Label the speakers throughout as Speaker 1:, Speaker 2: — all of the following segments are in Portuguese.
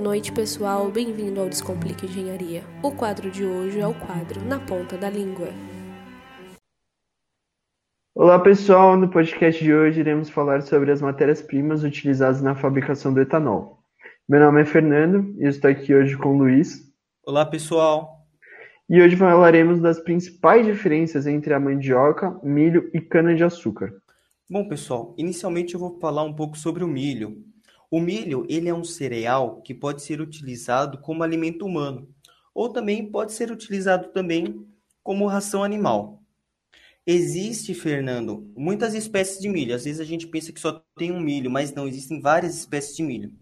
Speaker 1: noite, pessoal. Bem-vindo ao Descomplica Engenharia. O quadro de hoje é o quadro Na Ponta da Língua.
Speaker 2: Olá, pessoal. No podcast de hoje iremos falar sobre as matérias-primas utilizadas na fabricação do etanol. Meu nome é Fernando e estou aqui hoje com o Luiz.
Speaker 3: Olá, pessoal.
Speaker 2: E hoje falaremos das principais diferenças entre a mandioca, milho e cana-de-açúcar.
Speaker 3: Bom, pessoal, inicialmente eu vou falar um pouco sobre o milho. O milho, ele é um cereal que pode ser utilizado como alimento humano, ou também pode ser utilizado também como ração animal. Existe, Fernando, muitas espécies de milho. Às vezes a gente pensa que só tem um milho, mas não, existem várias espécies de milho.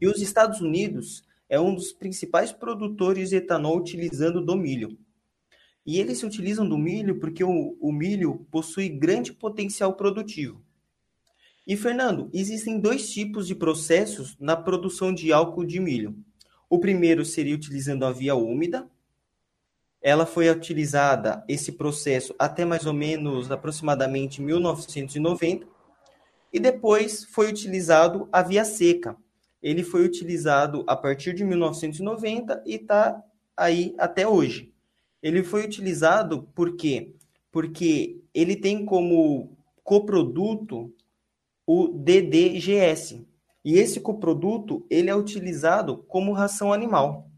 Speaker 3: E os Estados Unidos é um dos principais produtores de etanol utilizando do milho. E eles se utilizam do milho porque o, o milho possui grande potencial produtivo. E, Fernando, existem dois tipos de processos na produção de álcool de milho. O primeiro seria utilizando a via úmida. Ela foi utilizada, esse processo, até mais ou menos aproximadamente 1990. E depois foi utilizado a via seca. Ele foi utilizado a partir de 1990 e está aí até hoje. Ele foi utilizado por quê? Porque ele tem como coproduto o DDGS. E esse coproduto, ele é utilizado como ração animal.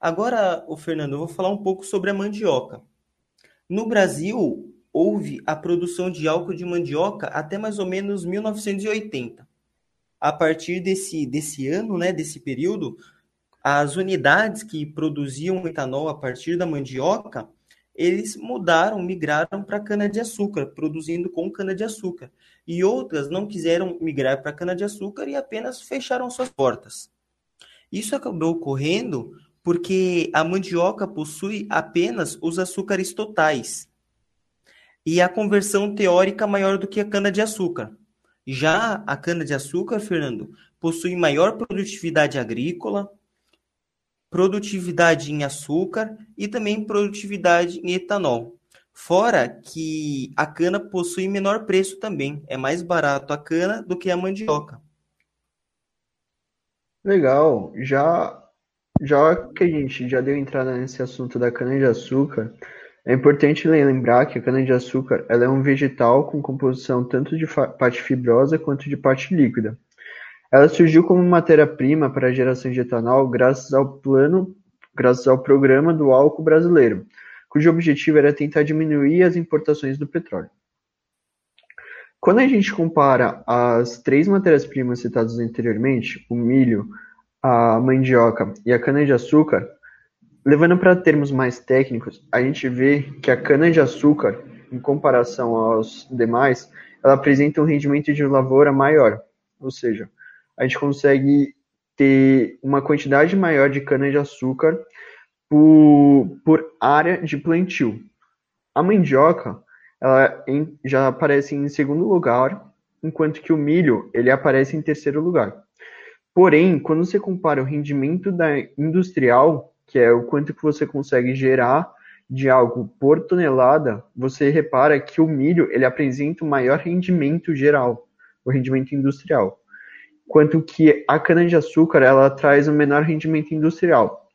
Speaker 3: Agora, o Fernando, eu vou falar um pouco sobre a mandioca. No Brasil, houve a produção de álcool de mandioca até mais ou menos 1980. A partir desse, desse ano, né, desse período, as unidades que produziam etanol a partir da mandioca eles mudaram, migraram para cana-de-açúcar, produzindo com cana-de-açúcar. E outras não quiseram migrar para cana-de-açúcar e apenas fecharam suas portas. Isso acabou ocorrendo porque a mandioca possui apenas os açúcares totais e a conversão teórica maior do que a cana-de-açúcar. Já a cana-de-açúcar, Fernando, possui maior produtividade agrícola, produtividade em açúcar e também produtividade em etanol. Fora que a cana possui menor preço também, é mais barato a cana do que a mandioca.
Speaker 2: Legal, já já que a gente já deu entrada nesse assunto da cana-de-açúcar, é importante lembrar que a cana-de-açúcar ela é um vegetal com composição tanto de parte fibrosa quanto de parte líquida. Ela surgiu como matéria-prima para a geração de etanol graças ao plano, graças ao programa do álcool brasileiro, cujo objetivo era tentar diminuir as importações do petróleo. Quando a gente compara as três matérias-primas citadas anteriormente, o milho, a mandioca e a cana-de-açúcar, levando para termos mais técnicos, a gente vê que a cana-de-açúcar, em comparação aos demais, ela apresenta um rendimento de lavoura maior, ou seja, a gente consegue ter uma quantidade maior de cana-de-açúcar por, por área de plantio. A mandioca ela em, já aparece em segundo lugar, enquanto que o milho ele aparece em terceiro lugar. Porém, quando você compara o rendimento da industrial, que é o quanto que você consegue gerar de algo por tonelada, você repara que o milho ele apresenta o maior rendimento geral, o rendimento industrial quanto que a cana-de-açúcar ela traz um menor rendimento industrial.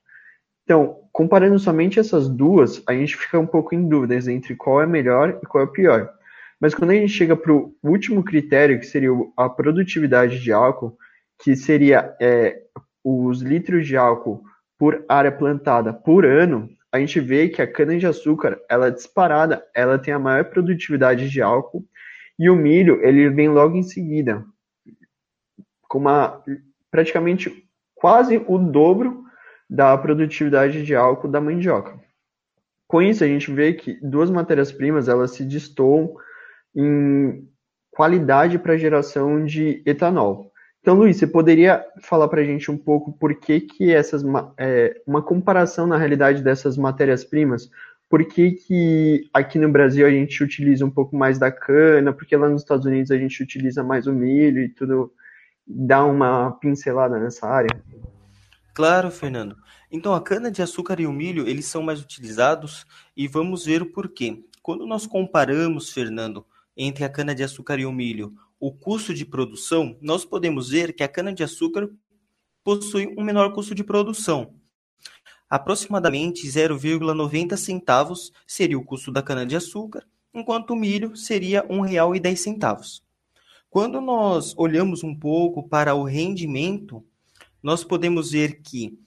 Speaker 2: Então, comparando somente essas duas, a gente fica um pouco em dúvidas entre qual é melhor e qual é pior. Mas quando a gente chega para o último critério, que seria a produtividade de álcool, que seria é, os litros de álcool por área plantada por ano, a gente vê que a cana-de-açúcar, ela é disparada, ela tem a maior produtividade de álcool, e o milho, ele vem logo em seguida, com uma praticamente quase o dobro da produtividade de álcool da mandioca. Com isso, a gente vê que duas matérias-primas elas se destoam em qualidade para geração de etanol. Então, Luiz, você poderia falar para a gente um pouco por que, que essas é, uma comparação na realidade dessas matérias-primas? Por que, que aqui no Brasil a gente utiliza um pouco mais da cana? Porque lá nos Estados Unidos a gente utiliza mais o milho e tudo dar uma pincelada nessa área?
Speaker 3: Claro, Fernando. Então, a cana-de-açúcar e o milho, eles são mais utilizados e vamos ver o porquê. Quando nós comparamos, Fernando, entre a cana-de-açúcar e o milho, o custo de produção, nós podemos ver que a cana-de-açúcar possui um menor custo de produção. Aproximadamente 0,90 centavos seria o custo da cana-de-açúcar, enquanto o milho seria R$ 1,10. Quando nós olhamos um pouco para o rendimento, nós podemos ver que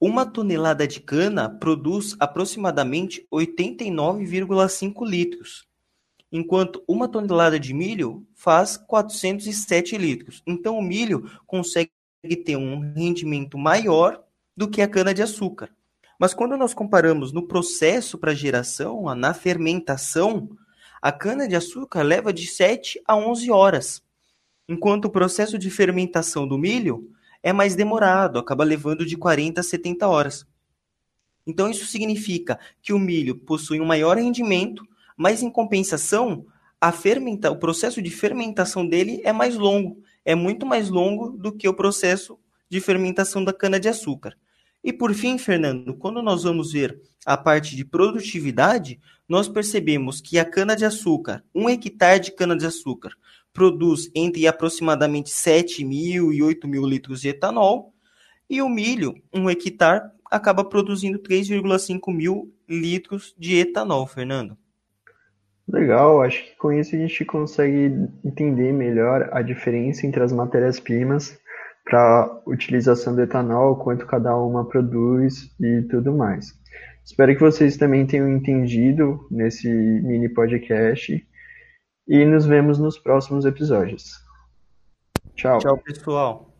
Speaker 3: uma tonelada de cana produz aproximadamente 89,5 litros, enquanto uma tonelada de milho faz 407 litros. Então o milho consegue ter um rendimento maior do que a cana-de-açúcar. Mas quando nós comparamos no processo para geração, na fermentação, a cana-de-açúcar leva de 7 a 11 horas, enquanto o processo de fermentação do milho é mais demorado, acaba levando de 40 a 70 horas. Então isso significa que o milho possui um maior rendimento, mas em compensação, fermenta, o processo de fermentação dele é mais longo, é muito mais longo do que o processo de fermentação da cana-de-açúcar. E por fim, Fernando, quando nós vamos ver a parte de produtividade, nós percebemos que a cana-de-açúcar, um hectare de cana-de-açúcar, produz entre aproximadamente 7 mil e 8 mil litros de etanol, e o milho, um hectare, acaba produzindo 3,5 mil litros de etanol, Fernando.
Speaker 2: Legal, acho que com isso a gente consegue entender melhor a diferença entre as matérias-primas para utilização do etanol, quanto cada uma produz e tudo mais. Espero que vocês também tenham entendido nesse mini podcast e nos vemos nos próximos episódios. Tchau.
Speaker 3: Tchau, pessoal.